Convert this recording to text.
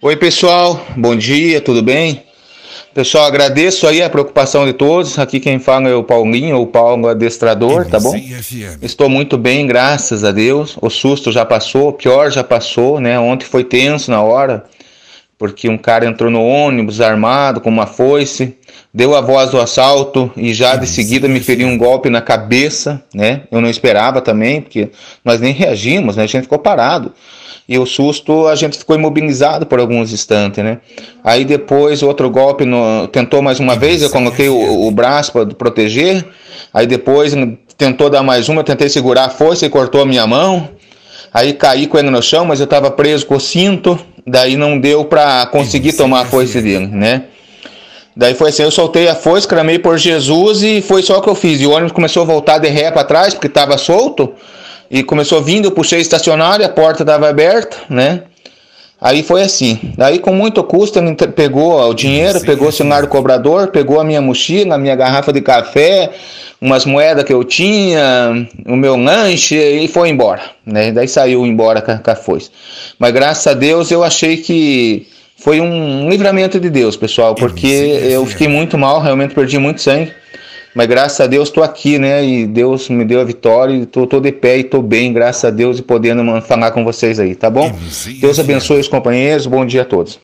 Oi, pessoal, bom dia, tudo bem? Pessoal, agradeço aí a preocupação de todos. Aqui quem fala é o Paulinho, o Paulo Adestrador, tá bom? Estou muito bem, graças a Deus. O susto já passou, o pior já passou, né? Ontem foi tenso na hora, porque um cara entrou no ônibus armado com uma foice, deu a voz do assalto e já de seguida me feriu um golpe na cabeça, né? Eu não esperava também, porque nós nem reagimos, né? A gente ficou parado e o susto a gente ficou imobilizado por alguns instantes, né? Aí depois outro golpe no, tentou mais uma vez, eu coloquei o, o braço para proteger. Aí depois tentou dar mais uma, eu tentei segurar a força e cortou a minha mão. Aí caí com ele no chão, mas eu estava preso com o cinto. Daí não deu para conseguir tomar a foice dele, né? Daí foi assim, eu soltei a foice, clamei por Jesus e foi só o que eu fiz. E o ônibus começou a voltar de ré para trás, porque estava solto. E começou vindo, eu puxei estacionário, a porta estava aberta, né? Aí foi assim. Daí, com muito custo, ele pegou o dinheiro, pegou o celular do cobrador, pegou a minha mochila, a minha garrafa de café, umas moedas que eu tinha, o meu lanche e foi embora. Né? Daí saiu embora com a foice. Mas graças a Deus eu achei que foi um livramento de Deus, pessoal, porque eu fiquei muito mal, realmente perdi muito sangue. Mas graças a Deus estou aqui, né? E Deus me deu a vitória e estou de pé e estou bem, graças a Deus, e podendo falar com vocês aí, tá bom? Deus abençoe os companheiros, bom dia a todos.